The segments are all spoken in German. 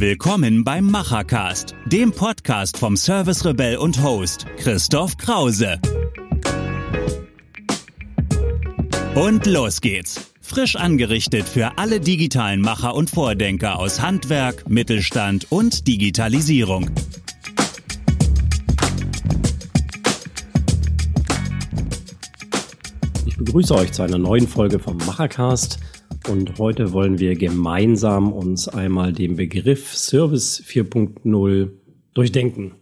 Willkommen beim Machercast, dem Podcast vom Service Rebell und Host Christoph Krause. Und los geht's. Frisch angerichtet für alle digitalen Macher und Vordenker aus Handwerk, Mittelstand und Digitalisierung. Ich begrüße euch zu einer neuen Folge vom Machercast. Und heute wollen wir gemeinsam uns einmal den Begriff Service 4.0 durchdenken.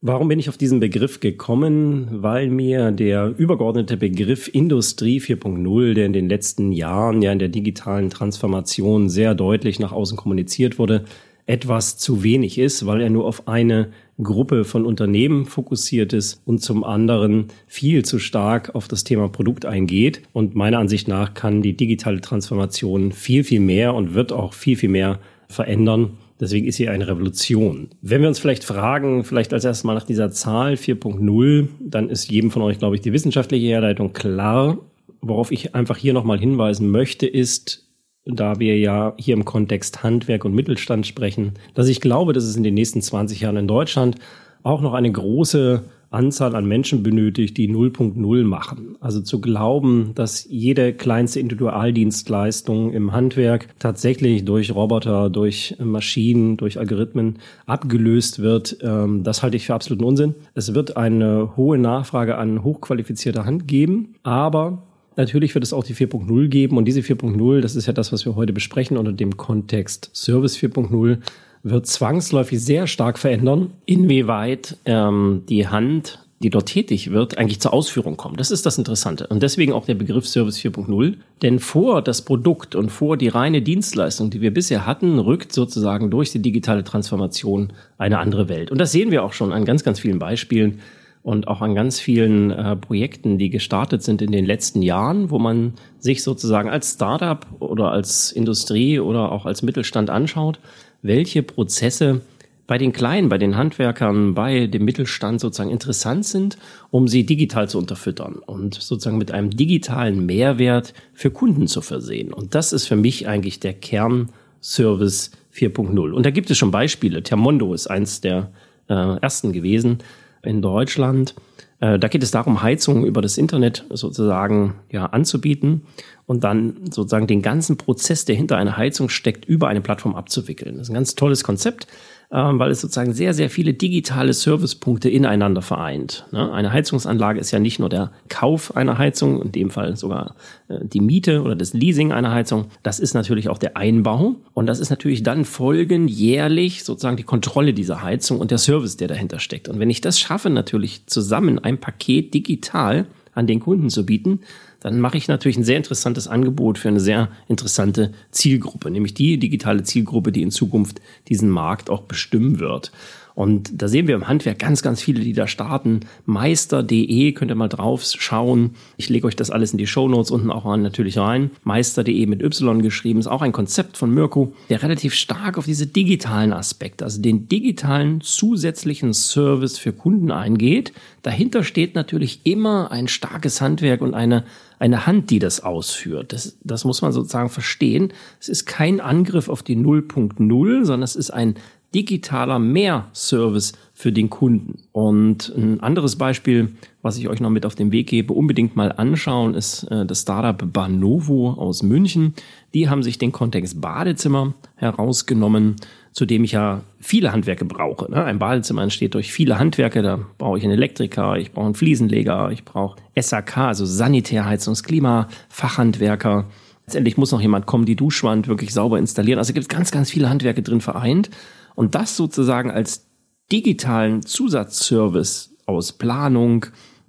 Warum bin ich auf diesen Begriff gekommen? Weil mir der übergeordnete Begriff Industrie 4.0, der in den letzten Jahren ja in der digitalen Transformation sehr deutlich nach außen kommuniziert wurde, etwas zu wenig ist, weil er nur auf eine Gruppe von Unternehmen fokussiert ist und zum anderen viel zu stark auf das Thema Produkt eingeht. Und meiner Ansicht nach kann die digitale Transformation viel, viel mehr und wird auch viel, viel mehr verändern. Deswegen ist sie eine Revolution. Wenn wir uns vielleicht fragen, vielleicht als erstes mal nach dieser Zahl 4.0, dann ist jedem von euch, glaube ich, die wissenschaftliche Herleitung klar. Worauf ich einfach hier nochmal hinweisen möchte, ist, da wir ja hier im Kontext Handwerk und Mittelstand sprechen, dass ich glaube, dass es in den nächsten 20 Jahren in Deutschland auch noch eine große Anzahl an Menschen benötigt, die 0.0 machen. Also zu glauben, dass jede kleinste Individualdienstleistung im Handwerk tatsächlich durch Roboter, durch Maschinen, durch Algorithmen abgelöst wird, ähm, das halte ich für absoluten Unsinn. Es wird eine hohe Nachfrage an hochqualifizierter Hand geben, aber Natürlich wird es auch die 4.0 geben und diese 4.0, das ist ja das, was wir heute besprechen unter dem Kontext Service 4.0, wird zwangsläufig sehr stark verändern, inwieweit ähm, die Hand, die dort tätig wird, eigentlich zur Ausführung kommt. Das ist das Interessante. Und deswegen auch der Begriff Service 4.0. Denn vor das Produkt und vor die reine Dienstleistung, die wir bisher hatten, rückt sozusagen durch die digitale Transformation eine andere Welt. Und das sehen wir auch schon an ganz, ganz vielen Beispielen und auch an ganz vielen äh, Projekten, die gestartet sind in den letzten Jahren, wo man sich sozusagen als Startup oder als Industrie oder auch als Mittelstand anschaut, welche Prozesse bei den Kleinen, bei den Handwerkern, bei dem Mittelstand sozusagen interessant sind, um sie digital zu unterfüttern und sozusagen mit einem digitalen Mehrwert für Kunden zu versehen. Und das ist für mich eigentlich der Kernservice 4.0. Und da gibt es schon Beispiele. Termondo ist eins der äh, ersten gewesen, in Deutschland. Äh, da geht es darum, Heizungen über das Internet sozusagen ja, anzubieten und dann sozusagen den ganzen Prozess, der hinter einer Heizung steckt, über eine Plattform abzuwickeln. Das ist ein ganz tolles Konzept. Ähm, weil es sozusagen sehr, sehr viele digitale Servicepunkte ineinander vereint. Ne? Eine Heizungsanlage ist ja nicht nur der Kauf einer Heizung, in dem Fall sogar äh, die Miete oder das Leasing einer Heizung. Das ist natürlich auch der Einbau und das ist natürlich dann folgen jährlich sozusagen die Kontrolle dieser Heizung und der Service, der dahinter steckt. Und wenn ich das schaffe, natürlich zusammen ein Paket digital an den Kunden zu bieten, dann mache ich natürlich ein sehr interessantes Angebot für eine sehr interessante Zielgruppe, nämlich die digitale Zielgruppe, die in Zukunft diesen Markt auch bestimmen wird. Und da sehen wir im Handwerk ganz, ganz viele, die da starten. Meister.de könnt ihr mal drauf schauen. Ich lege euch das alles in die Show Notes unten auch an, natürlich rein. Meister.de mit Y geschrieben ist auch ein Konzept von Mirko, der relativ stark auf diese digitalen Aspekte, also den digitalen zusätzlichen Service für Kunden eingeht. Dahinter steht natürlich immer ein starkes Handwerk und eine eine Hand, die das ausführt. Das, das muss man sozusagen verstehen. Es ist kein Angriff auf die 0.0, sondern es ist ein digitaler Mehrservice für den Kunden. Und ein anderes Beispiel, was ich euch noch mit auf den Weg gebe, unbedingt mal anschauen, ist äh, das Startup Banovo aus München. Die haben sich den Kontext Badezimmer herausgenommen, zu dem ich ja viele Handwerke brauche. Ne? Ein Badezimmer entsteht durch viele Handwerke. Da brauche ich einen Elektriker, ich brauche einen Fliesenleger, ich brauche SAK, also Sanitärheizungs-, Klima, Fachhandwerker. Letztendlich muss noch jemand kommen, die Duschwand wirklich sauber installieren. Also gibt es ganz, ganz viele Handwerke drin vereint. Und das sozusagen als digitalen Zusatzservice aus Planung,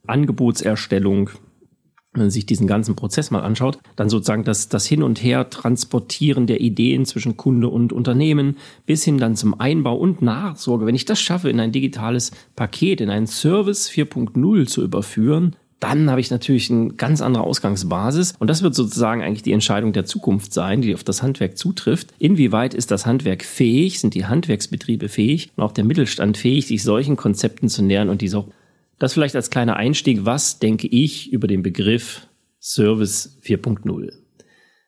Angebotserstellung, wenn man sich diesen ganzen Prozess mal anschaut, dann sozusagen das, das Hin- und Her transportieren der Ideen zwischen Kunde und Unternehmen bis hin dann zum Einbau und Nachsorge. Wenn ich das schaffe, in ein digitales Paket, in einen Service 4.0 zu überführen, dann habe ich natürlich eine ganz andere Ausgangsbasis. Und das wird sozusagen eigentlich die Entscheidung der Zukunft sein, die auf das Handwerk zutrifft. Inwieweit ist das Handwerk fähig, sind die Handwerksbetriebe fähig und auch der Mittelstand fähig, sich solchen Konzepten zu nähern und diese auch. Das vielleicht als kleiner Einstieg. Was denke ich über den Begriff Service 4.0?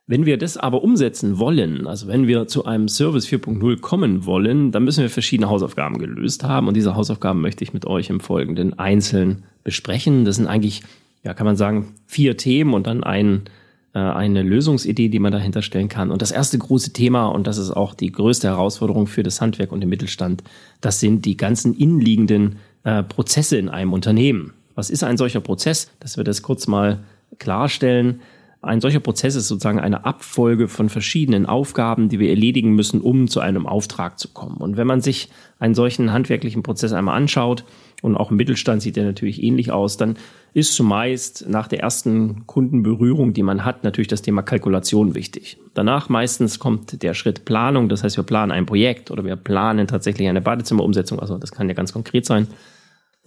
Wenn wir das aber umsetzen wollen, also wenn wir zu einem Service 4.0 kommen wollen, dann müssen wir verschiedene Hausaufgaben gelöst haben. Und diese Hausaufgaben möchte ich mit euch im Folgenden einzeln besprechen. Das sind eigentlich, ja, kann man sagen, vier Themen und dann ein, äh, eine Lösungsidee, die man dahinter stellen kann. Und das erste große Thema, und das ist auch die größte Herausforderung für das Handwerk und den Mittelstand, das sind die ganzen innenliegenden äh, Prozesse in einem Unternehmen. Was ist ein solcher Prozess? Dass wir das kurz mal klarstellen. Ein solcher Prozess ist sozusagen eine Abfolge von verschiedenen Aufgaben, die wir erledigen müssen, um zu einem Auftrag zu kommen. Und wenn man sich einen solchen handwerklichen Prozess einmal anschaut, und auch im Mittelstand sieht der natürlich ähnlich aus, dann ist zumeist nach der ersten Kundenberührung, die man hat, natürlich das Thema Kalkulation wichtig. Danach meistens kommt der Schritt Planung, das heißt, wir planen ein Projekt oder wir planen tatsächlich eine Badezimmerumsetzung, also das kann ja ganz konkret sein.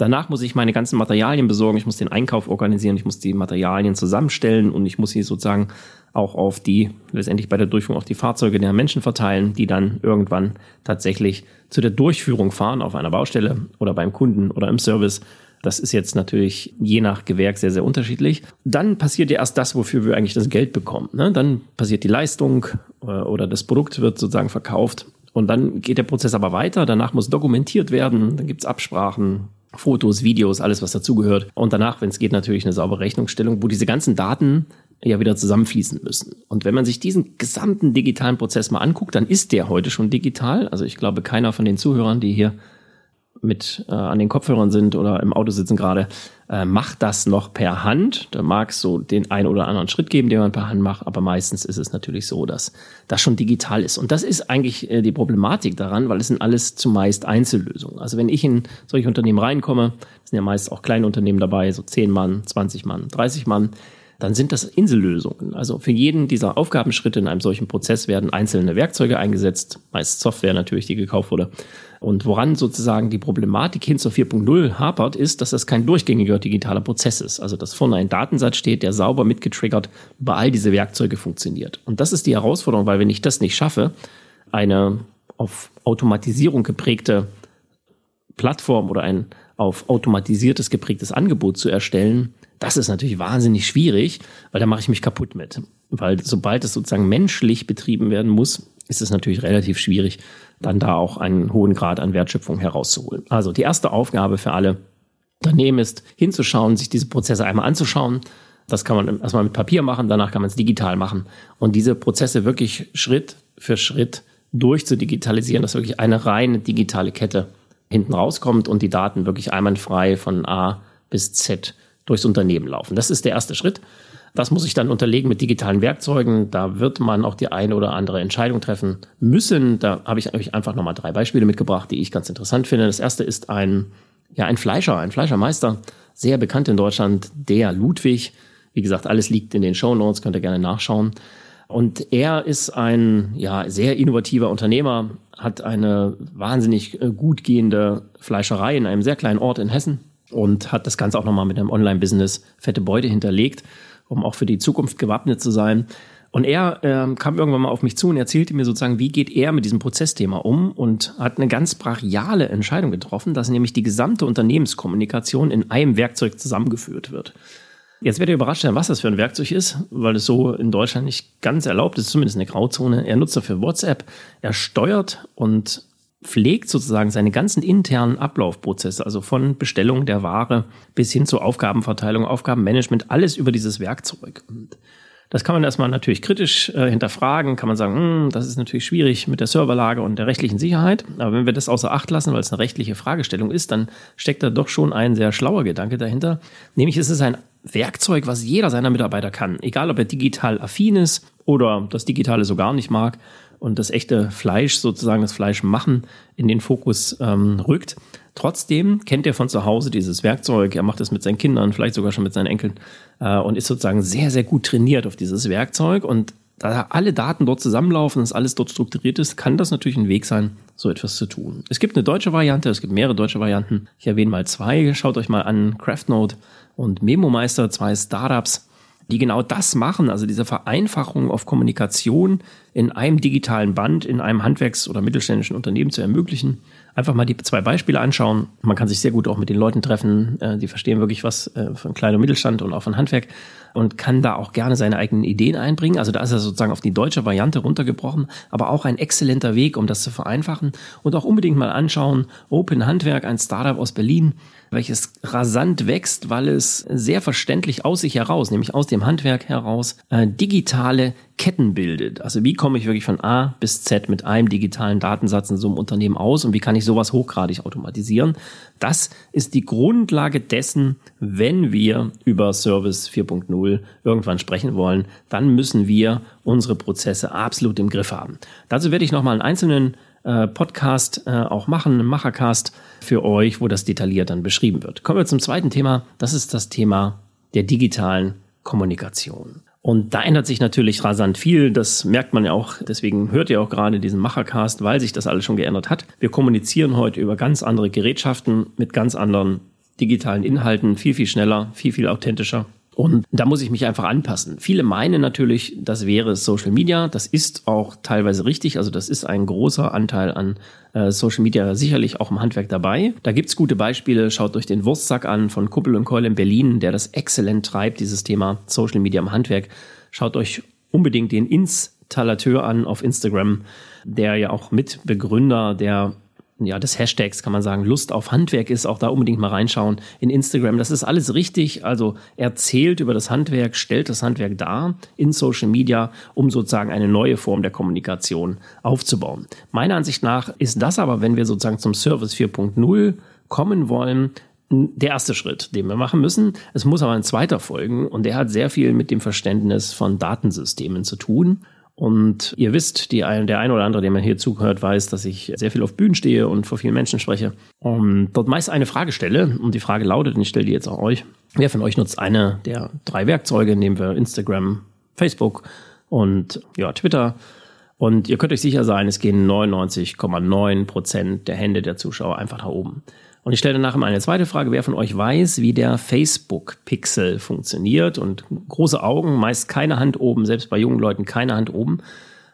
Danach muss ich meine ganzen Materialien besorgen, ich muss den Einkauf organisieren, ich muss die Materialien zusammenstellen und ich muss sie sozusagen auch auf die, letztendlich bei der Durchführung auf die Fahrzeuge der Menschen verteilen, die dann irgendwann tatsächlich zu der Durchführung fahren auf einer Baustelle oder beim Kunden oder im Service. Das ist jetzt natürlich je nach Gewerk sehr, sehr unterschiedlich. Dann passiert ja erst das, wofür wir eigentlich das Geld bekommen. Ne? Dann passiert die Leistung äh, oder das Produkt wird sozusagen verkauft. Und dann geht der Prozess aber weiter. Danach muss dokumentiert werden. Dann gibt's Absprachen, Fotos, Videos, alles, was dazugehört. Und danach, wenn es geht, natürlich eine saubere Rechnungsstellung, wo diese ganzen Daten ja wieder zusammenfließen müssen. Und wenn man sich diesen gesamten digitalen Prozess mal anguckt, dann ist der heute schon digital. Also ich glaube, keiner von den Zuhörern, die hier mit äh, an den Kopfhörern sind oder im Auto sitzen gerade, äh, macht das noch per Hand. Da mag es so den einen oder anderen Schritt geben, den man per Hand macht, aber meistens ist es natürlich so, dass das schon digital ist. Und das ist eigentlich äh, die Problematik daran, weil es sind alles zumeist Einzellösungen. Also wenn ich in solche Unternehmen reinkomme, sind ja meist auch kleine Unternehmen dabei, so 10 Mann, 20 Mann, 30 Mann, dann sind das Insellösungen. Also für jeden dieser Aufgabenschritte in einem solchen Prozess werden einzelne Werkzeuge eingesetzt, meist Software natürlich, die gekauft wurde. Und woran sozusagen die Problematik hin zur 4.0 hapert, ist, dass das kein durchgängiger digitaler Prozess ist. Also dass vorne ein Datensatz steht, der sauber mitgetriggert über all diese Werkzeuge funktioniert. Und das ist die Herausforderung, weil wenn ich das nicht schaffe, eine auf Automatisierung geprägte Plattform oder ein auf automatisiertes geprägtes Angebot zu erstellen, das ist natürlich wahnsinnig schwierig, weil da mache ich mich kaputt mit. Weil sobald es sozusagen menschlich betrieben werden muss, ist es natürlich relativ schwierig, dann da auch einen hohen Grad an Wertschöpfung herauszuholen. Also die erste Aufgabe für alle Unternehmen ist, hinzuschauen, sich diese Prozesse einmal anzuschauen. Das kann man erstmal mit Papier machen, danach kann man es digital machen und diese Prozesse wirklich Schritt für Schritt durchzudigitalisieren, dass wirklich eine reine digitale Kette hinten rauskommt und die Daten wirklich einwandfrei von A bis Z durchs Unternehmen laufen. Das ist der erste Schritt. Das muss ich dann unterlegen mit digitalen Werkzeugen. Da wird man auch die eine oder andere Entscheidung treffen müssen. Da habe ich euch einfach nochmal drei Beispiele mitgebracht, die ich ganz interessant finde. Das erste ist ein, ja, ein Fleischer, ein Fleischermeister, sehr bekannt in Deutschland, der Ludwig. Wie gesagt, alles liegt in den Show Notes, könnt ihr gerne nachschauen. Und er ist ein ja, sehr innovativer Unternehmer, hat eine wahnsinnig äh, gut gehende Fleischerei in einem sehr kleinen Ort in Hessen und hat das Ganze auch nochmal mit einem Online-Business fette Beute hinterlegt um auch für die Zukunft gewappnet zu sein. Und er äh, kam irgendwann mal auf mich zu und erzählte mir sozusagen, wie geht er mit diesem Prozessthema um und hat eine ganz brachiale Entscheidung getroffen, dass nämlich die gesamte Unternehmenskommunikation in einem Werkzeug zusammengeführt wird. Jetzt werdet ihr überrascht sein, was das für ein Werkzeug ist, weil es so in Deutschland nicht ganz erlaubt ist, zumindest eine Grauzone. Er nutzt dafür WhatsApp, er steuert und pflegt sozusagen seine ganzen internen Ablaufprozesse, also von Bestellung der Ware bis hin zur Aufgabenverteilung, Aufgabenmanagement, alles über dieses Werkzeug. Und das kann man erstmal natürlich kritisch äh, hinterfragen, kann man sagen, hm, das ist natürlich schwierig mit der Serverlage und der rechtlichen Sicherheit. Aber wenn wir das außer Acht lassen, weil es eine rechtliche Fragestellung ist, dann steckt da doch schon ein sehr schlauer Gedanke dahinter. Nämlich ist es ein Werkzeug, was jeder seiner Mitarbeiter kann. Egal, ob er digital affin ist oder das Digitale so gar nicht mag und das echte Fleisch, sozusagen das Fleisch machen, in den Fokus ähm, rückt. Trotzdem kennt er von zu Hause dieses Werkzeug. Er macht es mit seinen Kindern, vielleicht sogar schon mit seinen Enkeln äh, und ist sozusagen sehr, sehr gut trainiert auf dieses Werkzeug. Und da alle Daten dort zusammenlaufen, dass alles dort strukturiert ist, kann das natürlich ein Weg sein, so etwas zu tun. Es gibt eine deutsche Variante, es gibt mehrere deutsche Varianten. Ich erwähne mal zwei. Schaut euch mal an CraftNote und MemoMeister, zwei Startups, die genau das machen, also diese Vereinfachung auf Kommunikation in einem digitalen Band in einem Handwerks- oder mittelständischen Unternehmen zu ermöglichen. Einfach mal die zwei Beispiele anschauen. Man kann sich sehr gut auch mit den Leuten treffen, äh, die verstehen wirklich was äh, von Klein- und Mittelstand und auch von Handwerk und kann da auch gerne seine eigenen Ideen einbringen. Also da ist er sozusagen auf die deutsche Variante runtergebrochen, aber auch ein exzellenter Weg, um das zu vereinfachen und auch unbedingt mal anschauen. Open Handwerk, ein Startup aus Berlin, welches rasant wächst, weil es sehr verständlich aus sich heraus, nämlich aus dem Handwerk heraus, äh, digitale Ketten bildet. Also wie komme ich wirklich von A bis Z mit einem digitalen Datensatz in so einem Unternehmen aus und wie kann ich sowas hochgradig automatisieren? Das ist die Grundlage dessen, wenn wir über Service 4.0 irgendwann sprechen wollen, dann müssen wir unsere Prozesse absolut im Griff haben. Dazu werde ich nochmal einen einzelnen äh, Podcast äh, auch machen, einen Machercast für euch, wo das detailliert dann beschrieben wird. Kommen wir zum zweiten Thema. Das ist das Thema der digitalen Kommunikation. Und da ändert sich natürlich rasant viel. Das merkt man ja auch. Deswegen hört ihr auch gerade diesen Machercast, weil sich das alles schon geändert hat. Wir kommunizieren heute über ganz andere Gerätschaften mit ganz anderen digitalen Inhalten, viel, viel schneller, viel, viel authentischer. Und da muss ich mich einfach anpassen. Viele meinen natürlich, das wäre Social Media. Das ist auch teilweise richtig. Also das ist ein großer Anteil an äh, Social Media sicherlich auch im Handwerk dabei. Da gibt's gute Beispiele. Schaut euch den Wurstsack an von Kuppel und Keul in Berlin, der das exzellent treibt, dieses Thema Social Media im Handwerk. Schaut euch unbedingt den Installateur an auf Instagram, der ja auch Mitbegründer der ja, des Hashtags kann man sagen, Lust auf Handwerk ist, auch da unbedingt mal reinschauen in Instagram. Das ist alles richtig. Also erzählt über das Handwerk, stellt das Handwerk dar in Social Media, um sozusagen eine neue Form der Kommunikation aufzubauen. Meiner Ansicht nach ist das aber, wenn wir sozusagen zum Service 4.0 kommen wollen, der erste Schritt, den wir machen müssen. Es muss aber ein zweiter folgen und der hat sehr viel mit dem Verständnis von Datensystemen zu tun. Und ihr wisst, die ein, der ein oder andere, der mir hier zuhört, weiß, dass ich sehr viel auf Bühnen stehe und vor vielen Menschen spreche. Und dort meist eine Frage stelle. Und die Frage lautet, und ich stelle die jetzt auch euch. Wer von euch nutzt eine der drei Werkzeuge? Nehmen wir Instagram, Facebook und ja, Twitter. Und ihr könnt euch sicher sein, es gehen 99,9 Prozent der Hände der Zuschauer einfach nach oben. Und ich stelle danach immer eine zweite Frage. Wer von euch weiß, wie der Facebook-Pixel funktioniert? Und große Augen, meist keine Hand oben, selbst bei jungen Leuten keine Hand oben.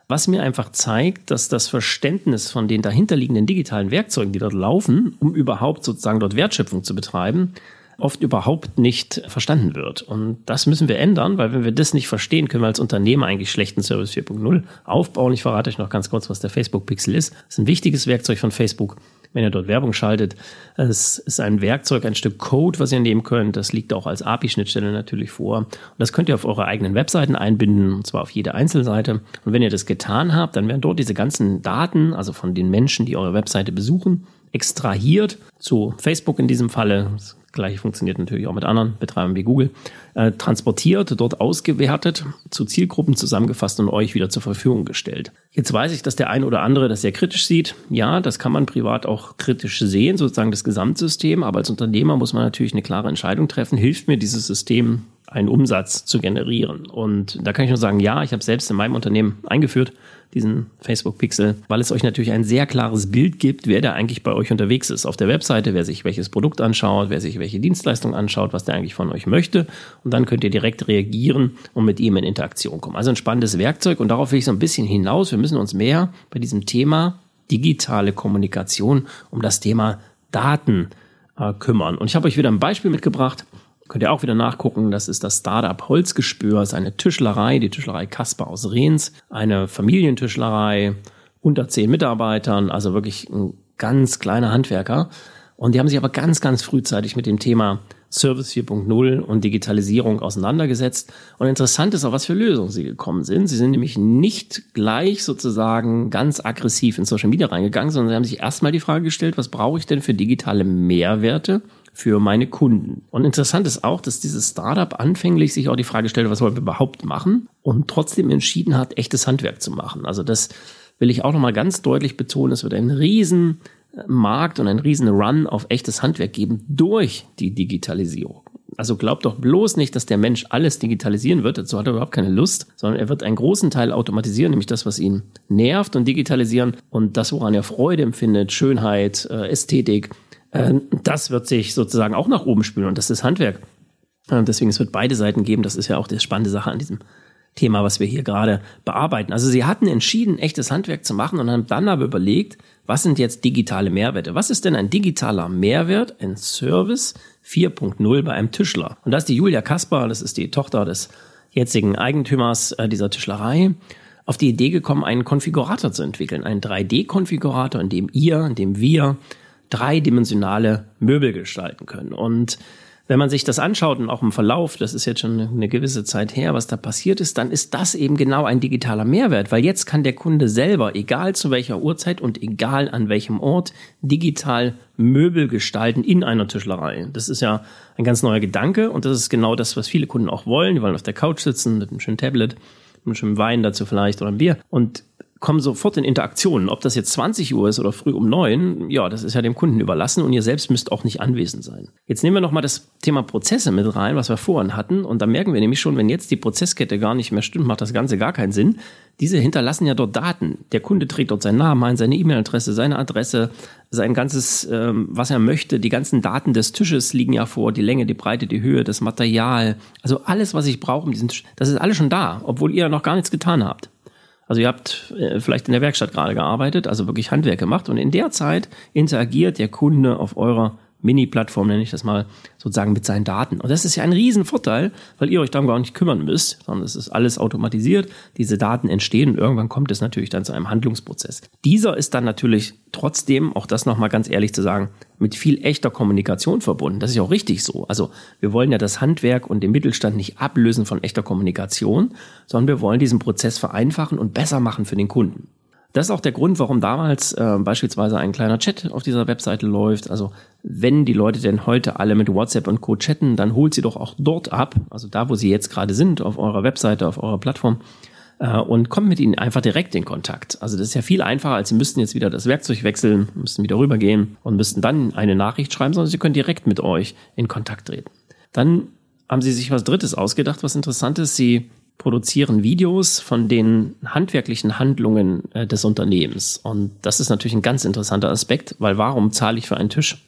Was mir einfach zeigt, dass das Verständnis von den dahinterliegenden digitalen Werkzeugen, die dort laufen, um überhaupt sozusagen dort Wertschöpfung zu betreiben, oft überhaupt nicht verstanden wird. Und das müssen wir ändern, weil wenn wir das nicht verstehen, können wir als Unternehmer eigentlich schlechten Service 4.0 aufbauen. Ich verrate euch noch ganz kurz, was der Facebook Pixel ist. Das ist ein wichtiges Werkzeug von Facebook wenn ihr dort Werbung schaltet. Es ist ein Werkzeug, ein Stück Code, was ihr nehmen könnt. Das liegt auch als API-Schnittstelle natürlich vor. Und das könnt ihr auf eure eigenen Webseiten einbinden, und zwar auf jede Einzelseite. Und wenn ihr das getan habt, dann werden dort diese ganzen Daten, also von den Menschen, die eure Webseite besuchen, extrahiert zu Facebook in diesem Falle. Das Gleiche funktioniert natürlich auch mit anderen Betreibern wie Google. Äh, transportiert, dort ausgewertet, zu Zielgruppen zusammengefasst und euch wieder zur Verfügung gestellt. Jetzt weiß ich, dass der ein oder andere das sehr kritisch sieht. Ja, das kann man privat auch kritisch sehen, sozusagen das Gesamtsystem. Aber als Unternehmer muss man natürlich eine klare Entscheidung treffen. Hilft mir dieses System, einen Umsatz zu generieren? Und da kann ich nur sagen, ja, ich habe selbst in meinem Unternehmen eingeführt diesen Facebook Pixel, weil es euch natürlich ein sehr klares Bild gibt, wer da eigentlich bei euch unterwegs ist. Auf der Webseite, wer sich welches Produkt anschaut, wer sich welche Dienstleistung anschaut, was der eigentlich von euch möchte. Und dann könnt ihr direkt reagieren und mit ihm in Interaktion kommen. Also ein spannendes Werkzeug und darauf will ich so ein bisschen hinaus. Wir müssen uns mehr bei diesem Thema digitale Kommunikation um das Thema Daten äh, kümmern. Und ich habe euch wieder ein Beispiel mitgebracht. Könnt ihr auch wieder nachgucken. Das ist das Startup Holzgespür. Das ist eine Tischlerei, die Tischlerei Kasper aus Rehns. Eine Familientischlerei unter zehn Mitarbeitern, also wirklich ein ganz kleiner Handwerker. Und die haben sich aber ganz, ganz frühzeitig mit dem Thema Service 4.0 und Digitalisierung auseinandergesetzt. Und interessant ist auch, was für Lösungen sie gekommen sind. Sie sind nämlich nicht gleich sozusagen ganz aggressiv in Social Media reingegangen, sondern sie haben sich erstmal die Frage gestellt, was brauche ich denn für digitale Mehrwerte für meine Kunden. Und interessant ist auch, dass dieses Startup anfänglich sich auch die Frage stellte, was wollen wir überhaupt machen und trotzdem entschieden hat, echtes Handwerk zu machen. Also das will ich auch nochmal ganz deutlich betonen. Es wird einen riesen äh, Markt und einen riesen Run auf echtes Handwerk geben durch die Digitalisierung. Also glaubt doch bloß nicht, dass der Mensch alles digitalisieren wird. Dazu hat er überhaupt keine Lust, sondern er wird einen großen Teil automatisieren, nämlich das, was ihn nervt und digitalisieren und das, woran er Freude empfindet, Schönheit, äh, Ästhetik, das wird sich sozusagen auch nach oben spülen und das ist Handwerk. Deswegen, es wird beide Seiten geben. Das ist ja auch die spannende Sache an diesem Thema, was wir hier gerade bearbeiten. Also sie hatten entschieden, echtes Handwerk zu machen und haben dann aber überlegt, was sind jetzt digitale Mehrwerte? Was ist denn ein digitaler Mehrwert, ein Service 4.0 bei einem Tischler? Und das ist die Julia Kaspar, das ist die Tochter des jetzigen Eigentümers äh, dieser Tischlerei, auf die Idee gekommen, einen Konfigurator zu entwickeln, einen 3D-Konfigurator, in dem ihr, in dem wir dreidimensionale Möbel gestalten können. Und wenn man sich das anschaut und auch im Verlauf, das ist jetzt schon eine gewisse Zeit her, was da passiert ist, dann ist das eben genau ein digitaler Mehrwert, weil jetzt kann der Kunde selber, egal zu welcher Uhrzeit und egal an welchem Ort, digital Möbel gestalten in einer Tischlerei. Das ist ja ein ganz neuer Gedanke und das ist genau das, was viele Kunden auch wollen. Die wollen auf der Couch sitzen mit einem schönen Tablet, mit einem schönen Wein dazu vielleicht oder ein Bier und kommen sofort in Interaktionen. Ob das jetzt 20 Uhr ist oder früh um neun, ja, das ist ja dem Kunden überlassen und ihr selbst müsst auch nicht anwesend sein. Jetzt nehmen wir nochmal das Thema Prozesse mit rein, was wir vorhin hatten. Und da merken wir nämlich schon, wenn jetzt die Prozesskette gar nicht mehr stimmt, macht das Ganze gar keinen Sinn. Diese hinterlassen ja dort Daten. Der Kunde trägt dort seinen Namen ein, seine E-Mail-Adresse, seine Adresse, sein ganzes, ähm, was er möchte. Die ganzen Daten des Tisches liegen ja vor, die Länge, die Breite, die Höhe, das Material. Also alles, was ich brauche, um diesen Tisch, das ist alles schon da, obwohl ihr noch gar nichts getan habt. Also ihr habt äh, vielleicht in der Werkstatt gerade gearbeitet, also wirklich Handwerk gemacht und in der Zeit interagiert der Kunde auf eurer Mini-Plattform, nenne ich das mal, sozusagen mit seinen Daten. Und das ist ja ein Riesenvorteil, weil ihr euch darum gar nicht kümmern müsst, sondern es ist alles automatisiert, diese Daten entstehen und irgendwann kommt es natürlich dann zu einem Handlungsprozess. Dieser ist dann natürlich trotzdem, auch das nochmal ganz ehrlich zu sagen, mit viel echter Kommunikation verbunden. Das ist ja auch richtig so. Also wir wollen ja das Handwerk und den Mittelstand nicht ablösen von echter Kommunikation, sondern wir wollen diesen Prozess vereinfachen und besser machen für den Kunden. Das ist auch der Grund, warum damals äh, beispielsweise ein kleiner Chat auf dieser Webseite läuft. Also wenn die Leute denn heute alle mit WhatsApp und Co. chatten, dann holt sie doch auch dort ab, also da, wo sie jetzt gerade sind, auf eurer Webseite, auf eurer Plattform, äh, und kommt mit ihnen einfach direkt in Kontakt. Also das ist ja viel einfacher, als sie müssten jetzt wieder das Werkzeug wechseln, müssten wieder rübergehen und müssten dann eine Nachricht schreiben, sondern sie können direkt mit euch in Kontakt treten. Dann haben sie sich was Drittes ausgedacht, was interessant ist. Sie produzieren Videos von den handwerklichen Handlungen äh, des Unternehmens. Und das ist natürlich ein ganz interessanter Aspekt, weil warum zahle ich für einen Tisch,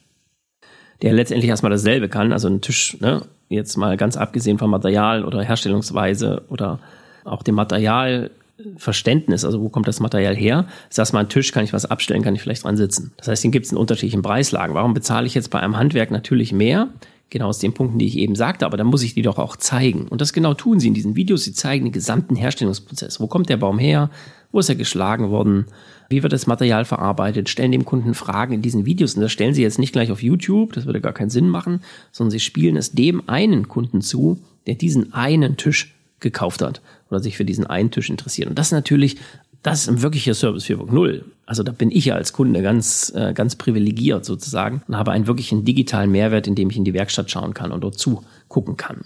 der letztendlich erstmal dasselbe kann, also ein Tisch, ne, jetzt mal ganz abgesehen vom Material oder Herstellungsweise oder auch dem Materialverständnis, also wo kommt das Material her? Ist erstmal ein Tisch, kann ich was abstellen, kann ich vielleicht dran sitzen. Das heißt, den gibt es in unterschiedlichen Preislagen. Warum bezahle ich jetzt bei einem Handwerk natürlich mehr? Genau aus den Punkten, die ich eben sagte, aber dann muss ich die doch auch zeigen. Und das genau tun sie in diesen Videos. Sie zeigen den gesamten Herstellungsprozess. Wo kommt der Baum her? Wo ist er geschlagen worden? Wie wird das Material verarbeitet? Stellen dem Kunden Fragen in diesen Videos. Und das stellen sie jetzt nicht gleich auf YouTube, das würde gar keinen Sinn machen, sondern sie spielen es dem einen Kunden zu, der diesen einen Tisch gekauft hat oder sich für diesen einen Tisch interessiert. Und das ist natürlich das ist ein wirklicher Service 4.0. Also da bin ich ja als Kunde ganz, äh, ganz privilegiert sozusagen und habe einen wirklichen digitalen Mehrwert, indem ich in die Werkstatt schauen kann und dort zugucken kann.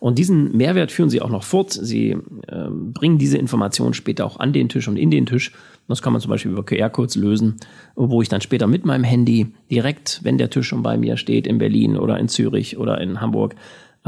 Und diesen Mehrwert führen Sie auch noch fort. Sie äh, bringen diese Informationen später auch an den Tisch und in den Tisch. Das kann man zum Beispiel über QR-Codes lösen, wo ich dann später mit meinem Handy direkt, wenn der Tisch schon bei mir steht, in Berlin oder in Zürich oder in Hamburg,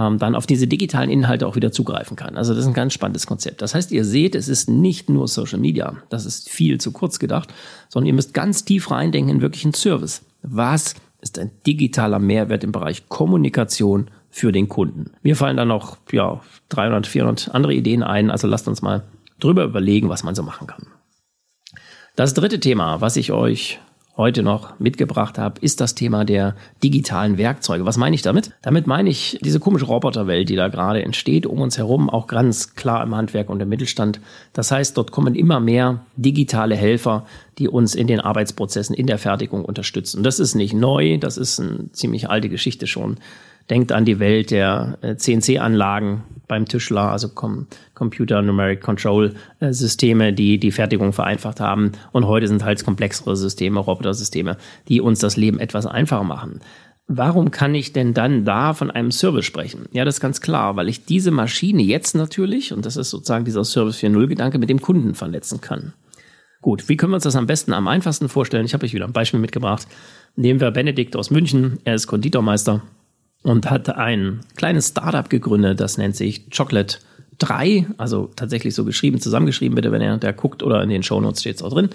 ähm, dann auf diese digitalen Inhalte auch wieder zugreifen kann. Also das ist ein ganz spannendes Konzept. Das heißt, ihr seht, es ist nicht nur Social Media, das ist viel zu kurz gedacht, sondern ihr müsst ganz tief reindenken in wirklichen Service. Was ist ein digitaler Mehrwert im Bereich Kommunikation für den Kunden? Mir fallen da noch ja, 300, 400 andere Ideen ein, also lasst uns mal drüber überlegen, was man so machen kann. Das dritte Thema, was ich euch heute noch mitgebracht habe, ist das Thema der digitalen Werkzeuge. Was meine ich damit? Damit meine ich diese komische Roboterwelt, die da gerade entsteht um uns herum, auch ganz klar im Handwerk und im Mittelstand. Das heißt, dort kommen immer mehr digitale Helfer, die uns in den Arbeitsprozessen, in der Fertigung unterstützen. Das ist nicht neu, das ist eine ziemlich alte Geschichte schon. Denkt an die Welt der äh, CNC-Anlagen beim Tischler, also Com Computer Numeric Control äh, Systeme, die die Fertigung vereinfacht haben. Und heute sind halt komplexere Systeme, Robotersysteme, die uns das Leben etwas einfacher machen. Warum kann ich denn dann da von einem Service sprechen? Ja, das ist ganz klar, weil ich diese Maschine jetzt natürlich, und das ist sozusagen dieser Service 4.0 Gedanke, mit dem Kunden vernetzen kann. Gut, wie können wir uns das am besten, am einfachsten vorstellen? Ich habe euch wieder ein Beispiel mitgebracht. Nehmen wir Benedikt aus München, er ist Konditormeister und hat ein kleines Startup gegründet, das nennt sich Chocolate 3, also tatsächlich so geschrieben, zusammengeschrieben bitte, wenn er da guckt oder in den Shownotes steht es auch drin.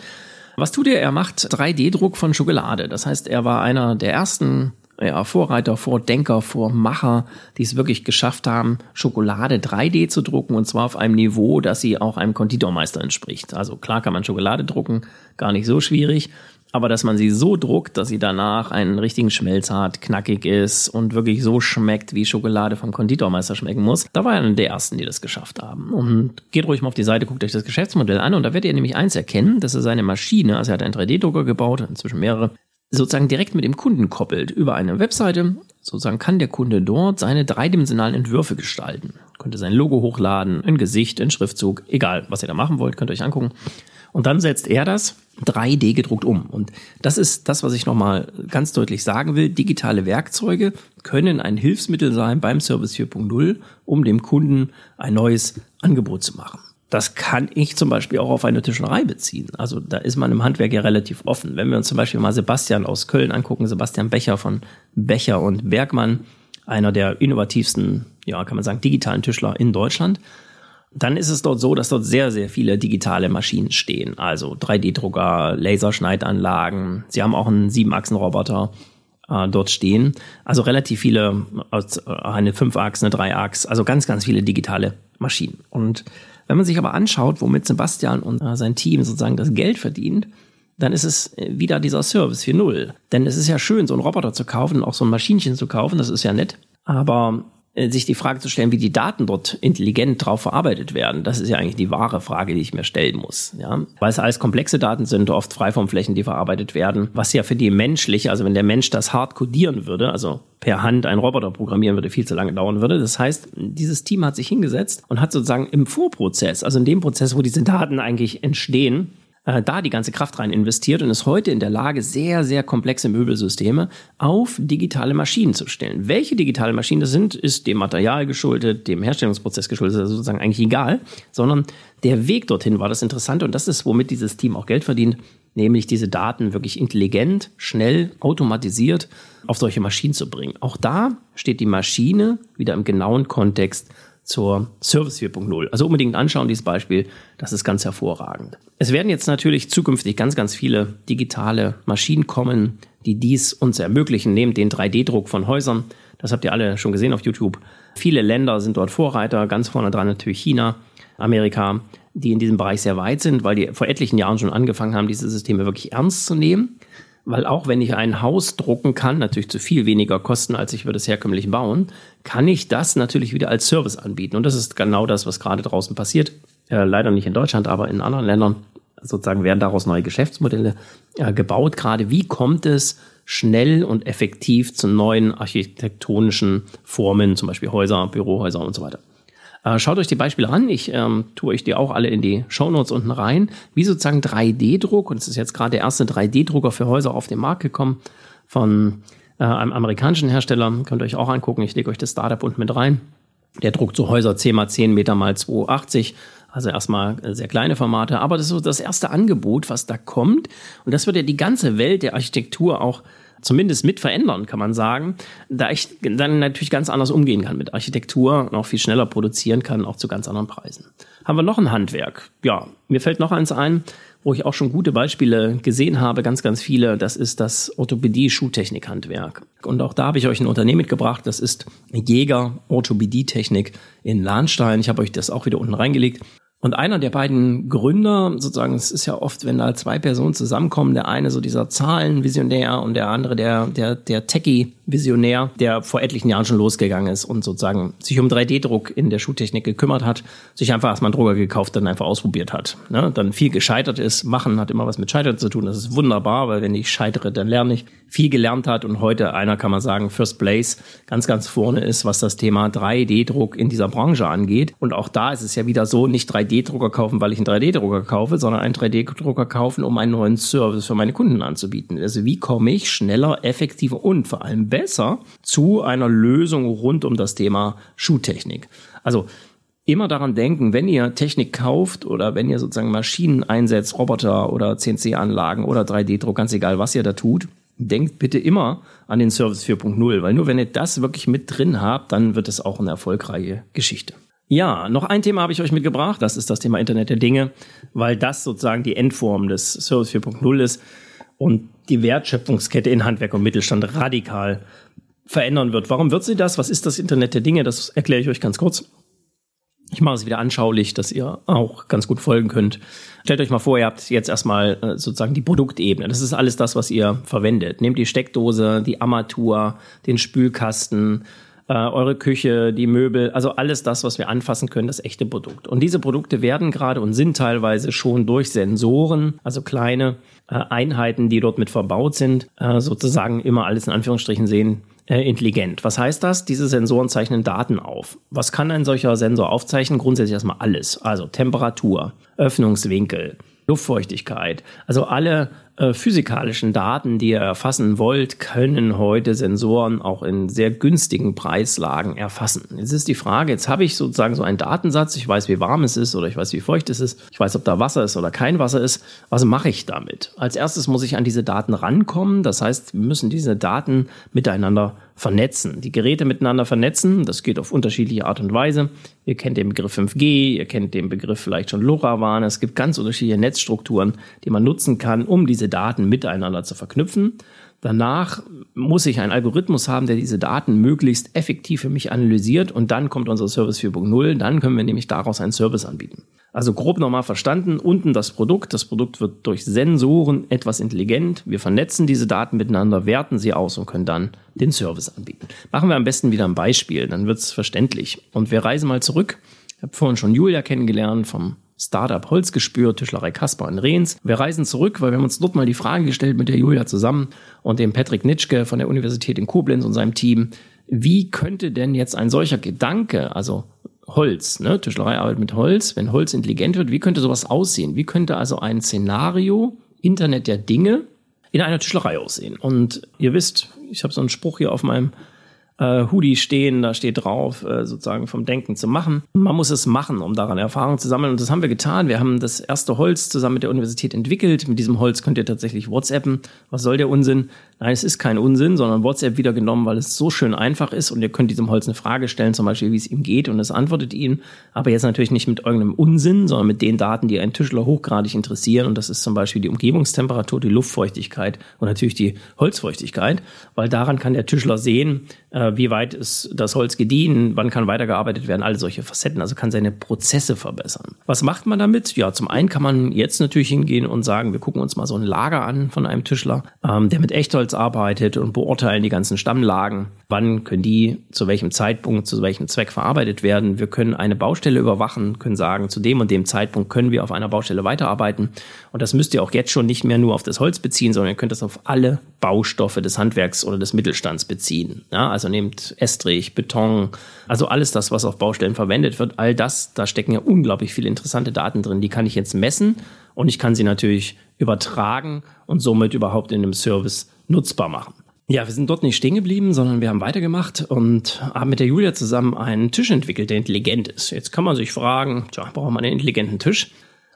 Was tut er? Er macht 3D-Druck von Schokolade. Das heißt, er war einer der ersten ja, Vorreiter, Vordenker, Vormacher, die es wirklich geschafft haben, Schokolade 3D zu drucken und zwar auf einem Niveau, dass sie auch einem Konditormeister entspricht. Also klar kann man Schokolade drucken, gar nicht so schwierig, aber dass man sie so druckt, dass sie danach einen richtigen Schmelz hat, knackig ist und wirklich so schmeckt, wie Schokolade vom Konditormeister schmecken muss, da war er einer der ersten, die das geschafft haben. Und geht ruhig mal auf die Seite, guckt euch das Geschäftsmodell an und da werdet ihr nämlich eins erkennen, dass er seine Maschine, also er hat einen 3D-Drucker gebaut, inzwischen mehrere, sozusagen direkt mit dem Kunden koppelt über eine Webseite. Sozusagen kann der Kunde dort seine dreidimensionalen Entwürfe gestalten. Könnte sein Logo hochladen, ein Gesicht, ein Schriftzug, egal was ihr da machen wollt, könnt ihr euch angucken. Und dann setzt er das 3D gedruckt um. Und das ist das, was ich nochmal ganz deutlich sagen will. Digitale Werkzeuge können ein Hilfsmittel sein beim Service 4.0, um dem Kunden ein neues Angebot zu machen. Das kann ich zum Beispiel auch auf eine Tischlerei beziehen. Also da ist man im Handwerk ja relativ offen. Wenn wir uns zum Beispiel mal Sebastian aus Köln angucken, Sebastian Becher von Becher und Bergmann, einer der innovativsten, ja, kann man sagen, digitalen Tischler in Deutschland, dann ist es dort so, dass dort sehr, sehr viele digitale Maschinen stehen. Also 3D-Drucker, Laserschneidanlagen. Sie haben auch einen Siebenachsen-Roboter äh, dort stehen. Also relativ viele, äh, eine 5-Achs, eine 3-Achs, also ganz, ganz viele digitale Maschinen. Und wenn man sich aber anschaut, womit Sebastian und äh, sein Team sozusagen das Geld verdient, dann ist es äh, wieder dieser Service 4.0. Denn es ist ja schön, so einen Roboter zu kaufen, auch so ein Maschinchen zu kaufen, das ist ja nett. Aber sich die Frage zu stellen, wie die Daten dort intelligent drauf verarbeitet werden, das ist ja eigentlich die wahre Frage, die ich mir stellen muss. Ja? Weil es alles komplexe Daten sind, oft Freiformflächen, die verarbeitet werden, was ja für die menschliche, also wenn der Mensch das hart codieren würde, also per Hand einen Roboter programmieren würde, viel zu lange dauern würde. Das heißt, dieses Team hat sich hingesetzt und hat sozusagen im Vorprozess, also in dem Prozess, wo diese Daten eigentlich entstehen, äh, da die ganze Kraft rein investiert und ist heute in der Lage, sehr, sehr komplexe Möbelsysteme auf digitale Maschinen zu stellen. Welche digitale Maschinen das sind, ist dem Material geschuldet, dem Herstellungsprozess geschuldet, also sozusagen eigentlich egal, sondern der Weg dorthin war das Interessante und das ist, womit dieses Team auch Geld verdient, nämlich diese Daten wirklich intelligent, schnell, automatisiert auf solche Maschinen zu bringen. Auch da steht die Maschine wieder im genauen Kontext zur Service 4.0. Also unbedingt anschauen, dieses Beispiel, das ist ganz hervorragend. Es werden jetzt natürlich zukünftig ganz, ganz viele digitale Maschinen kommen, die dies uns ermöglichen, neben den 3D-Druck von Häusern. Das habt ihr alle schon gesehen auf YouTube. Viele Länder sind dort Vorreiter, ganz vorne dran natürlich China, Amerika, die in diesem Bereich sehr weit sind, weil die vor etlichen Jahren schon angefangen haben, diese Systeme wirklich ernst zu nehmen weil auch wenn ich ein Haus drucken kann, natürlich zu viel weniger kosten, als ich würde es herkömmlich bauen, kann ich das natürlich wieder als Service anbieten. Und das ist genau das, was gerade draußen passiert. Äh, leider nicht in Deutschland, aber in anderen Ländern sozusagen werden daraus neue Geschäftsmodelle äh, gebaut. Gerade wie kommt es schnell und effektiv zu neuen architektonischen Formen, zum Beispiel Häuser, Bürohäuser und so weiter. Äh, schaut euch die Beispiele an. Ich ähm, tue euch die auch alle in die Shownotes unten rein. Wie sozusagen 3D-Druck, und es ist jetzt gerade der erste 3D-Drucker für Häuser auf den Markt gekommen von äh, einem amerikanischen Hersteller. Könnt ihr euch auch angucken. Ich lege euch das Startup unten mit rein. Der druckt so Häuser 10 mal 10 Meter mal 280. Also erstmal äh, sehr kleine Formate, aber das ist so das erste Angebot, was da kommt. Und das wird ja die ganze Welt der Architektur auch zumindest mit verändern, kann man sagen, da ich dann natürlich ganz anders umgehen kann mit Architektur und auch viel schneller produzieren kann, auch zu ganz anderen Preisen. Haben wir noch ein Handwerk? Ja, mir fällt noch eins ein, wo ich auch schon gute Beispiele gesehen habe, ganz, ganz viele. Das ist das Orthopädie-Schuhtechnik-Handwerk. Und auch da habe ich euch ein Unternehmen mitgebracht. Das ist Jäger Orthopädie-Technik in Lahnstein. Ich habe euch das auch wieder unten reingelegt. Und einer der beiden Gründer, sozusagen, es ist ja oft, wenn da zwei Personen zusammenkommen, der eine so dieser Zahlenvisionär und der andere der, der, der Techie-Visionär, der vor etlichen Jahren schon losgegangen ist und sozusagen sich um 3D-Druck in der Schuhtechnik gekümmert hat, sich einfach erstmal einen Drucker gekauft, dann einfach ausprobiert hat. Ne? Dann viel gescheitert ist. Machen hat immer was mit Scheitern zu tun. Das ist wunderbar, weil wenn ich scheitere, dann lerne ich. Viel gelernt hat und heute einer, kann man sagen, First Place ganz, ganz vorne ist, was das Thema 3D-Druck in dieser Branche angeht. Und auch da ist es ja wieder so, nicht 3D 3D-Drucker kaufen, weil ich einen 3D-Drucker kaufe, sondern einen 3D-Drucker kaufen, um einen neuen Service für meine Kunden anzubieten. Also wie komme ich schneller, effektiver und vor allem besser zu einer Lösung rund um das Thema Schuhtechnik? Also immer daran denken, wenn ihr Technik kauft oder wenn ihr sozusagen Maschinen einsetzt, Roboter oder CNC-Anlagen oder 3D-Druck, ganz egal, was ihr da tut, denkt bitte immer an den Service 4.0, weil nur wenn ihr das wirklich mit drin habt, dann wird es auch eine erfolgreiche Geschichte. Ja, noch ein Thema habe ich euch mitgebracht. Das ist das Thema Internet der Dinge, weil das sozusagen die Endform des Service 4.0 ist. und die Wertschöpfungskette in Handwerk und Mittelstand radikal verändern wird. Warum wird sie das? Was ist das Internet der Dinge? Das erkläre ich euch ganz kurz. Ich mache es wieder anschaulich, dass ihr auch ganz gut folgen könnt. Stellt euch mal vor, ihr habt jetzt erstmal äh, sozusagen die Produktebene. Das ist alles das, was ihr verwendet. Nehmt die Steckdose, die Armatur, den Spülkasten, äh, eure Küche, die Möbel, also alles das, was wir anfassen können, das echte Produkt. Und diese Produkte werden gerade und sind teilweise schon durch Sensoren, also kleine äh, Einheiten, die dort mit verbaut sind, äh, sozusagen immer alles in Anführungsstrichen sehen, äh, intelligent. Was heißt das? Diese Sensoren zeichnen Daten auf. Was kann ein solcher Sensor aufzeichnen? Grundsätzlich erstmal alles. Also Temperatur, Öffnungswinkel, Luftfeuchtigkeit. Also alle äh, physikalischen Daten, die ihr erfassen wollt, können heute Sensoren auch in sehr günstigen Preislagen erfassen. Jetzt ist die Frage, jetzt habe ich sozusagen so einen Datensatz, ich weiß, wie warm es ist oder ich weiß, wie feucht es ist, ich weiß, ob da Wasser ist oder kein Wasser ist. Was mache ich damit? Als erstes muss ich an diese Daten rankommen. Das heißt, wir müssen diese Daten miteinander vernetzen, die Geräte miteinander vernetzen. Das geht auf unterschiedliche Art und Weise. Ihr kennt den Begriff 5G, ihr kennt den Begriff vielleicht schon LoRaWAN. Es gibt ganz unterschiedliche Netzstrukturen, die man nutzen kann, um diese Daten miteinander zu verknüpfen. Danach muss ich einen Algorithmus haben, der diese Daten möglichst effektiv für mich analysiert und dann kommt unser Service 4.0. Dann können wir nämlich daraus einen Service anbieten. Also grob nochmal verstanden, unten das Produkt. Das Produkt wird durch Sensoren etwas intelligent. Wir vernetzen diese Daten miteinander, werten sie aus und können dann den Service anbieten. Machen wir am besten wieder ein Beispiel, dann wird es verständlich. Und wir reisen mal zurück. Ich habe vorhin schon Julia kennengelernt vom Startup Holzgespür, Tischlerei Kasper in Rehns. Wir reisen zurück, weil wir haben uns dort mal die Frage gestellt mit der Julia zusammen und dem Patrick Nitschke von der Universität in Koblenz und seinem Team. Wie könnte denn jetzt ein solcher Gedanke, also Holz, ne? Tischlerei arbeitet mit Holz. Wenn Holz intelligent wird, wie könnte sowas aussehen? Wie könnte also ein Szenario, Internet der Dinge, in einer Tischlerei aussehen? Und ihr wisst, ich habe so einen Spruch hier auf meinem äh, Hoodie stehen, da steht drauf, äh, sozusagen vom Denken zu machen. Man muss es machen, um daran Erfahrung zu sammeln. Und das haben wir getan. Wir haben das erste Holz zusammen mit der Universität entwickelt. Mit diesem Holz könnt ihr tatsächlich WhatsAppen. Was soll der Unsinn? Nein, es ist kein Unsinn, sondern WhatsApp wieder genommen, weil es so schön einfach ist und ihr könnt diesem Holz eine Frage stellen, zum Beispiel, wie es ihm geht und es antwortet ihnen. Aber jetzt natürlich nicht mit irgendeinem Unsinn, sondern mit den Daten, die einen Tischler hochgradig interessieren. Und das ist zum Beispiel die Umgebungstemperatur, die Luftfeuchtigkeit und natürlich die Holzfeuchtigkeit, weil daran kann der Tischler sehen, äh, wie weit ist das Holz gediehen, wann kann weitergearbeitet werden, alle solche Facetten, also kann seine Prozesse verbessern. Was macht man damit? Ja, zum einen kann man jetzt natürlich hingehen und sagen, wir gucken uns mal so ein Lager an von einem Tischler, ähm, der mit Echtholz arbeitet und beurteilen die ganzen Stammlagen. Wann können die zu welchem Zeitpunkt, zu welchem Zweck verarbeitet werden? Wir können eine Baustelle überwachen, können sagen, zu dem und dem Zeitpunkt können wir auf einer Baustelle weiterarbeiten. Und das müsst ihr auch jetzt schon nicht mehr nur auf das Holz beziehen, sondern ihr könnt das auf alle Baustoffe des Handwerks oder des Mittelstands beziehen. Ja, also nehmt Estrich, Beton, also alles das, was auf Baustellen verwendet wird, all das, da stecken ja unglaublich viele interessante Daten drin. Die kann ich jetzt messen und ich kann sie natürlich übertragen und somit überhaupt in einem Service nutzbar machen. Ja, wir sind dort nicht stehen geblieben, sondern wir haben weitergemacht und haben mit der Julia zusammen einen Tisch entwickelt, der intelligent ist. Jetzt kann man sich fragen, tja, braucht man einen intelligenten Tisch?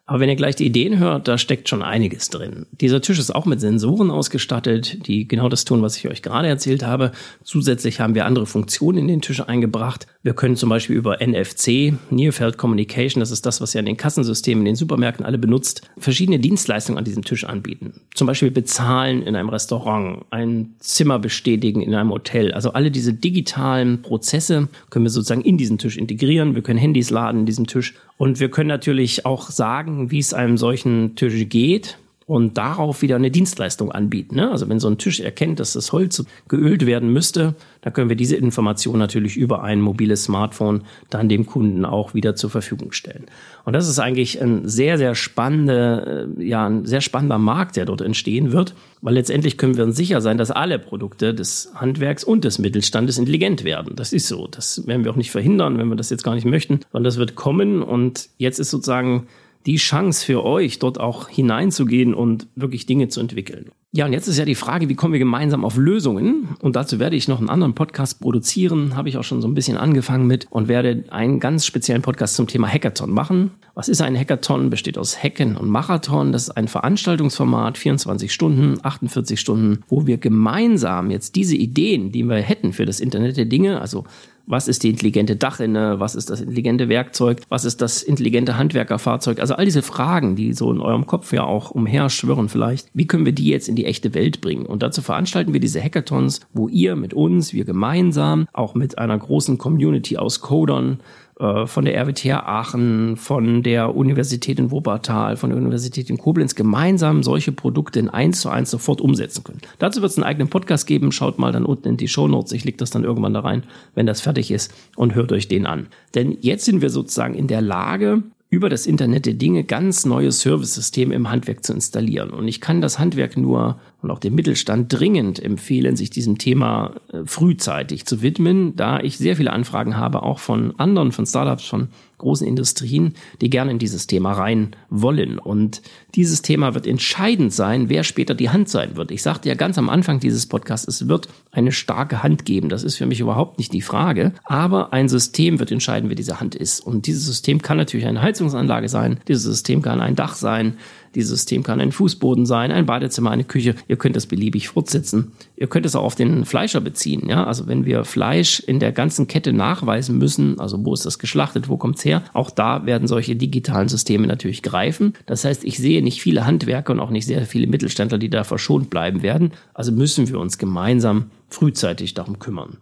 Aber wenn ihr gleich die Ideen hört, da steckt schon einiges drin. Dieser Tisch ist auch mit Sensoren ausgestattet, die genau das tun, was ich euch gerade erzählt habe. Zusätzlich haben wir andere Funktionen in den Tisch eingebracht. Wir können zum Beispiel über NFC, Near Field Communication, das ist das, was ja in den Kassensystemen in den Supermärkten alle benutzt, verschiedene Dienstleistungen an diesem Tisch anbieten. Zum Beispiel bezahlen in einem Restaurant, ein Zimmer bestätigen in einem Hotel. Also alle diese digitalen Prozesse können wir sozusagen in diesen Tisch integrieren. Wir können Handys laden in diesem Tisch und wir können natürlich auch sagen, wie es einem solchen Tisch geht und darauf wieder eine Dienstleistung anbieten. Ne? Also wenn so ein Tisch erkennt, dass das Holz geölt werden müsste, dann können wir diese Information natürlich über ein mobiles Smartphone dann dem Kunden auch wieder zur Verfügung stellen. Und das ist eigentlich ein sehr, sehr spannender, äh, ja, ein sehr spannender Markt, der dort entstehen wird, weil letztendlich können wir uns sicher sein, dass alle Produkte des Handwerks und des Mittelstandes intelligent werden. Das ist so. Das werden wir auch nicht verhindern, wenn wir das jetzt gar nicht möchten, sondern das wird kommen und jetzt ist sozusagen die Chance für euch, dort auch hineinzugehen und wirklich Dinge zu entwickeln. Ja, und jetzt ist ja die Frage, wie kommen wir gemeinsam auf Lösungen? Und dazu werde ich noch einen anderen Podcast produzieren, habe ich auch schon so ein bisschen angefangen mit und werde einen ganz speziellen Podcast zum Thema Hackathon machen. Was ist ein Hackathon? Besteht aus Hacken und Marathon. Das ist ein Veranstaltungsformat, 24 Stunden, 48 Stunden, wo wir gemeinsam jetzt diese Ideen, die wir hätten für das Internet der Dinge, also was ist die intelligente Dachrinne, was ist das intelligente Werkzeug, was ist das intelligente Handwerkerfahrzeug. Also all diese Fragen, die so in eurem Kopf ja auch umherschwirren vielleicht, wie können wir die jetzt in die echte Welt bringen? Und dazu veranstalten wir diese Hackathons, wo ihr mit uns, wir gemeinsam, auch mit einer großen Community aus Codern, äh, von der RWTH Aachen, von der Universität in Wuppertal, von der Universität in Koblenz gemeinsam solche Produkte in eins zu eins sofort umsetzen können. Dazu wird es einen eigenen Podcast geben. Schaut mal dann unten in die Show Notes. Ich leg das dann irgendwann da rein, wenn das fertig ist und hört euch den an. Denn jetzt sind wir sozusagen in der Lage, über das Internet der Dinge ganz neue Service-Systeme im Handwerk zu installieren. Und ich kann das Handwerk nur und auch dem Mittelstand dringend empfehlen, sich diesem Thema äh, frühzeitig zu widmen, da ich sehr viele Anfragen habe, auch von anderen, von Startups, von großen Industrien, die gerne in dieses Thema rein wollen. Und dieses Thema wird entscheidend sein, wer später die Hand sein wird. Ich sagte ja ganz am Anfang dieses Podcasts, es wird eine starke Hand geben. Das ist für mich überhaupt nicht die Frage. Aber ein System wird entscheiden, wer diese Hand ist. Und dieses System kann natürlich eine Heizungsanlage sein. Dieses System kann ein Dach sein. Dieses System kann ein Fußboden sein, ein Badezimmer, eine Küche. Ihr könnt es beliebig fortsetzen. Ihr könnt es auch auf den Fleischer beziehen. Ja, also wenn wir Fleisch in der ganzen Kette nachweisen müssen, also wo ist das geschlachtet, wo kommt's her, auch da werden solche digitalen Systeme natürlich greifen. Das heißt, ich sehe nicht viele Handwerker und auch nicht sehr viele Mittelständler, die da verschont bleiben werden. Also müssen wir uns gemeinsam frühzeitig darum kümmern.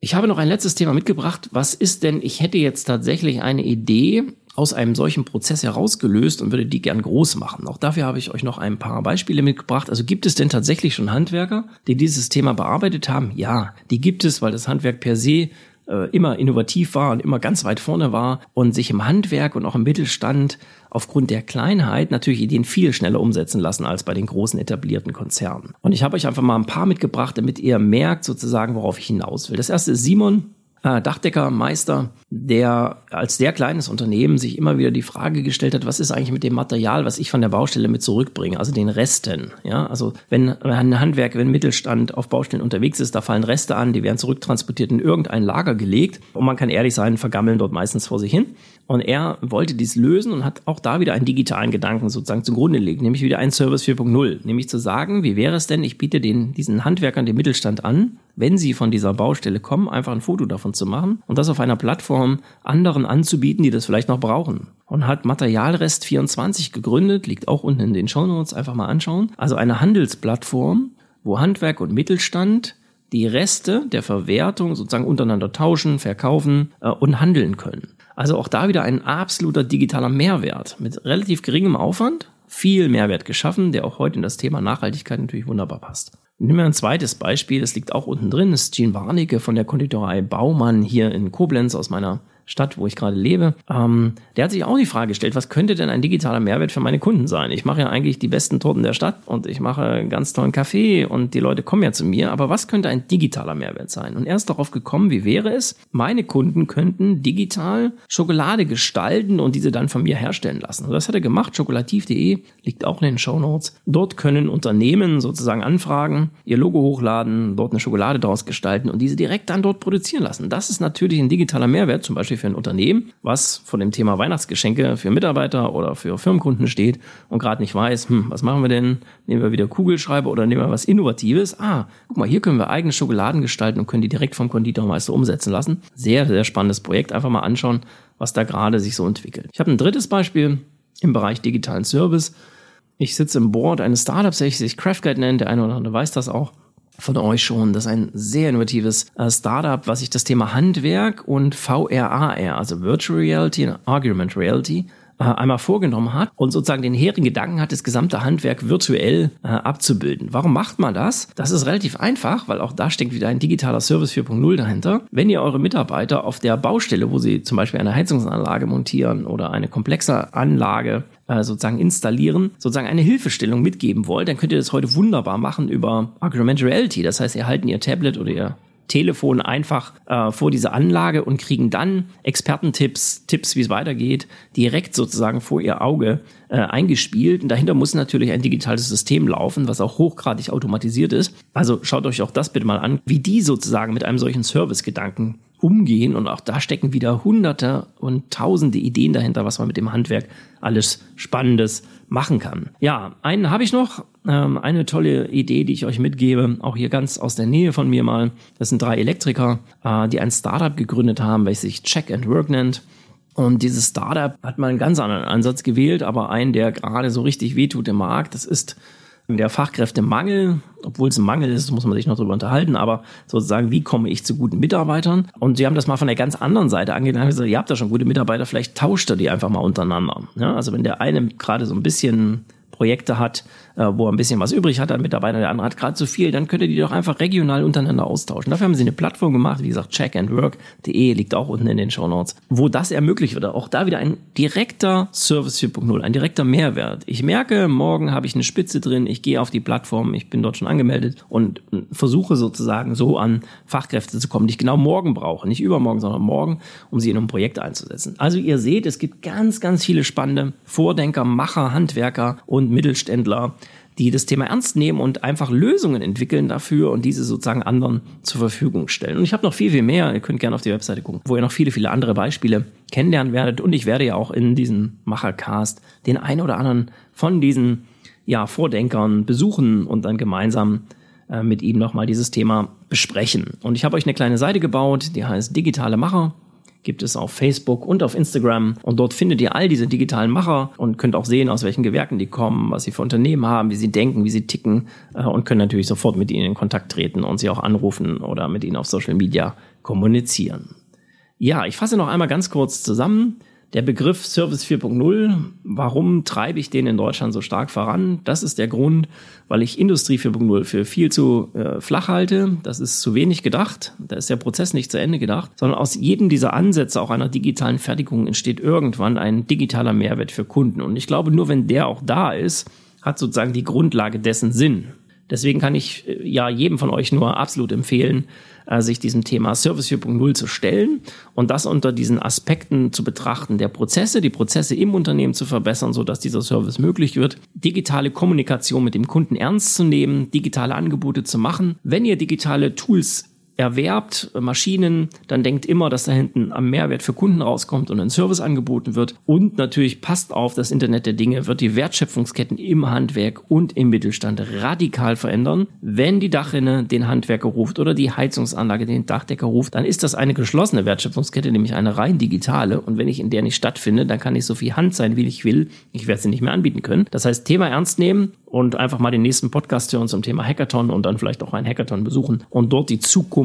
Ich habe noch ein letztes Thema mitgebracht. Was ist denn, ich hätte jetzt tatsächlich eine Idee, aus einem solchen Prozess herausgelöst und würde die gern groß machen. Auch dafür habe ich euch noch ein paar Beispiele mitgebracht. Also gibt es denn tatsächlich schon Handwerker, die dieses Thema bearbeitet haben? Ja, die gibt es, weil das Handwerk per se äh, immer innovativ war und immer ganz weit vorne war und sich im Handwerk und auch im Mittelstand aufgrund der Kleinheit natürlich Ideen viel schneller umsetzen lassen als bei den großen etablierten Konzernen. Und ich habe euch einfach mal ein paar mitgebracht, damit ihr merkt sozusagen, worauf ich hinaus will. Das erste ist Simon äh, Dachdeckermeister, der als sehr kleines Unternehmen sich immer wieder die Frage gestellt hat, was ist eigentlich mit dem Material, was ich von der Baustelle mit zurückbringe, also den Resten. Ja, also wenn ein Handwerk, wenn Mittelstand auf Baustellen unterwegs ist, da fallen Reste an, die werden zurücktransportiert in irgendein Lager gelegt und man kann ehrlich sein, vergammeln dort meistens vor sich hin. Und er wollte dies lösen und hat auch da wieder einen digitalen Gedanken sozusagen zugrunde gelegt, nämlich wieder ein Service 4.0, nämlich zu sagen, wie wäre es denn, ich biete den, diesen Handwerkern den Mittelstand an, wenn sie von dieser Baustelle kommen, einfach ein Foto davon zu machen und das auf einer Plattform anderen anzubieten, die das vielleicht noch brauchen. Und hat Materialrest 24 gegründet, liegt auch unten in den Shownotes, einfach mal anschauen. Also eine Handelsplattform, wo Handwerk und Mittelstand die Reste der Verwertung sozusagen untereinander tauschen, verkaufen äh, und handeln können. Also auch da wieder ein absoluter digitaler Mehrwert mit relativ geringem Aufwand, viel Mehrwert geschaffen, der auch heute in das Thema Nachhaltigkeit natürlich wunderbar passt. Nehmen wir ein zweites Beispiel, das liegt auch unten drin, das ist Jean Warnecke von der Konditorei Baumann hier in Koblenz aus meiner Stadt, wo ich gerade lebe, ähm, der hat sich auch die Frage gestellt, was könnte denn ein digitaler Mehrwert für meine Kunden sein? Ich mache ja eigentlich die besten Torten der Stadt und ich mache einen ganz tollen Kaffee und die Leute kommen ja zu mir, aber was könnte ein digitaler Mehrwert sein? Und er ist darauf gekommen, wie wäre es, meine Kunden könnten digital Schokolade gestalten und diese dann von mir herstellen lassen. Und das hat er gemacht, schokolativ.de, liegt auch in den Show Notes. Dort können Unternehmen sozusagen anfragen, ihr Logo hochladen, dort eine Schokolade daraus gestalten und diese direkt dann dort produzieren lassen. Das ist natürlich ein digitaler Mehrwert, zum Beispiel Beispiel für ein Unternehmen, was von dem Thema Weihnachtsgeschenke für Mitarbeiter oder für Firmenkunden steht und gerade nicht weiß, hm, was machen wir denn? Nehmen wir wieder Kugelschreiber oder nehmen wir was Innovatives? Ah, guck mal, hier können wir eigene Schokoladen gestalten und können die direkt vom Konditormeister umsetzen lassen. Sehr, sehr spannendes Projekt. Einfach mal anschauen, was da gerade sich so entwickelt. Ich habe ein drittes Beispiel im Bereich digitalen Service. Ich sitze im Board eines Startups, welches sich Craftguide nennt. Der eine oder andere weiß das auch von euch schon. Das ist ein sehr innovatives äh, Startup, was sich das Thema Handwerk und VRAR, also Virtual Reality und Argument Reality, äh, einmal vorgenommen hat und sozusagen den hehren Gedanken hat, das gesamte Handwerk virtuell äh, abzubilden. Warum macht man das? Das ist relativ einfach, weil auch da steckt wieder ein digitaler Service 4.0 dahinter. Wenn ihr eure Mitarbeiter auf der Baustelle, wo sie zum Beispiel eine Heizungsanlage montieren oder eine komplexe Anlage äh, sozusagen installieren, sozusagen eine Hilfestellung mitgeben wollt, dann könnt ihr das heute wunderbar machen über Augmented Reality. Das heißt, ihr halten ihr Tablet oder ihr Telefon einfach äh, vor diese Anlage und kriegen dann Expertentipps, Tipps, wie es weitergeht, direkt sozusagen vor ihr Auge äh, eingespielt. Und dahinter muss natürlich ein digitales System laufen, was auch hochgradig automatisiert ist. Also schaut euch auch das bitte mal an, wie die sozusagen mit einem solchen Service-Gedanken umgehen. Und auch da stecken wieder hunderte und tausende Ideen dahinter, was man mit dem Handwerk alles Spannendes machen kann. Ja, einen habe ich noch, ähm, eine tolle Idee, die ich euch mitgebe, auch hier ganz aus der Nähe von mir mal. Das sind drei Elektriker, äh, die ein Startup gegründet haben, welches sich Check and Work nennt. Und dieses Startup hat mal einen ganz anderen Ansatz gewählt, aber einen, der gerade so richtig wehtut im Markt. Das ist der Fachkräftemangel, obwohl es ein Mangel ist, muss man sich noch darüber unterhalten, aber sozusagen, wie komme ich zu guten Mitarbeitern? Und sie haben das mal von der ganz anderen Seite angegangen, haben gesagt, ihr habt da schon gute Mitarbeiter, vielleicht tauscht ihr die einfach mal untereinander. Ja, also wenn der eine gerade so ein bisschen Projekte hat, wo er ein bisschen was übrig hat an Mitarbeitern, der andere hat gerade zu viel, dann könnt ihr die doch einfach regional untereinander austauschen. Dafür haben sie eine Plattform gemacht, wie gesagt, checkandwork.de liegt auch unten in den Show Notes, wo das ermöglicht wird. Auch da wieder ein direkter Service 4.0, ein direkter Mehrwert. Ich merke, morgen habe ich eine Spitze drin, ich gehe auf die Plattform, ich bin dort schon angemeldet und versuche sozusagen so an Fachkräfte zu kommen, die ich genau morgen brauche. Nicht übermorgen, sondern morgen, um sie in ein Projekt einzusetzen. Also ihr seht, es gibt ganz, ganz viele spannende Vordenker, Macher, Handwerker und Mittelständler, die das Thema ernst nehmen und einfach Lösungen entwickeln dafür und diese sozusagen anderen zur Verfügung stellen. Und ich habe noch viel, viel mehr. Ihr könnt gerne auf die Webseite gucken, wo ihr noch viele, viele andere Beispiele kennenlernen werdet. Und ich werde ja auch in diesem Machercast den ein oder anderen von diesen ja, Vordenkern besuchen und dann gemeinsam äh, mit ihm nochmal dieses Thema besprechen. Und ich habe euch eine kleine Seite gebaut, die heißt Digitale Macher gibt es auf Facebook und auf Instagram. Und dort findet ihr all diese digitalen Macher und könnt auch sehen, aus welchen Gewerken die kommen, was sie für Unternehmen haben, wie sie denken, wie sie ticken äh, und können natürlich sofort mit ihnen in Kontakt treten und sie auch anrufen oder mit ihnen auf Social Media kommunizieren. Ja, ich fasse noch einmal ganz kurz zusammen. Der Begriff Service 4.0, warum treibe ich den in Deutschland so stark voran? Das ist der Grund, weil ich Industrie 4.0 für viel zu äh, flach halte. Das ist zu wenig gedacht. Da ist der Prozess nicht zu Ende gedacht, sondern aus jedem dieser Ansätze, auch einer digitalen Fertigung, entsteht irgendwann ein digitaler Mehrwert für Kunden. Und ich glaube, nur wenn der auch da ist, hat sozusagen die Grundlage dessen Sinn. Deswegen kann ich äh, ja jedem von euch nur absolut empfehlen, äh, sich diesem Thema Service 4.0 zu stellen und das unter diesen Aspekten zu betrachten, der Prozesse, die Prozesse im Unternehmen zu verbessern, so dass dieser Service möglich wird, digitale Kommunikation mit dem Kunden ernst zu nehmen, digitale Angebote zu machen. Wenn ihr digitale Tools erwerbt Maschinen, dann denkt immer, dass da hinten am Mehrwert für Kunden rauskommt und ein Service angeboten wird. Und natürlich passt auf, das Internet der Dinge wird die Wertschöpfungsketten im Handwerk und im Mittelstand radikal verändern. Wenn die Dachrinne den Handwerker ruft oder die Heizungsanlage den Dachdecker ruft, dann ist das eine geschlossene Wertschöpfungskette, nämlich eine rein digitale. Und wenn ich in der nicht stattfinde, dann kann ich so viel Hand sein, wie ich will. Ich werde sie nicht mehr anbieten können. Das heißt, Thema ernst nehmen und einfach mal den nächsten Podcast hören zum Thema Hackathon und dann vielleicht auch ein Hackathon besuchen und dort die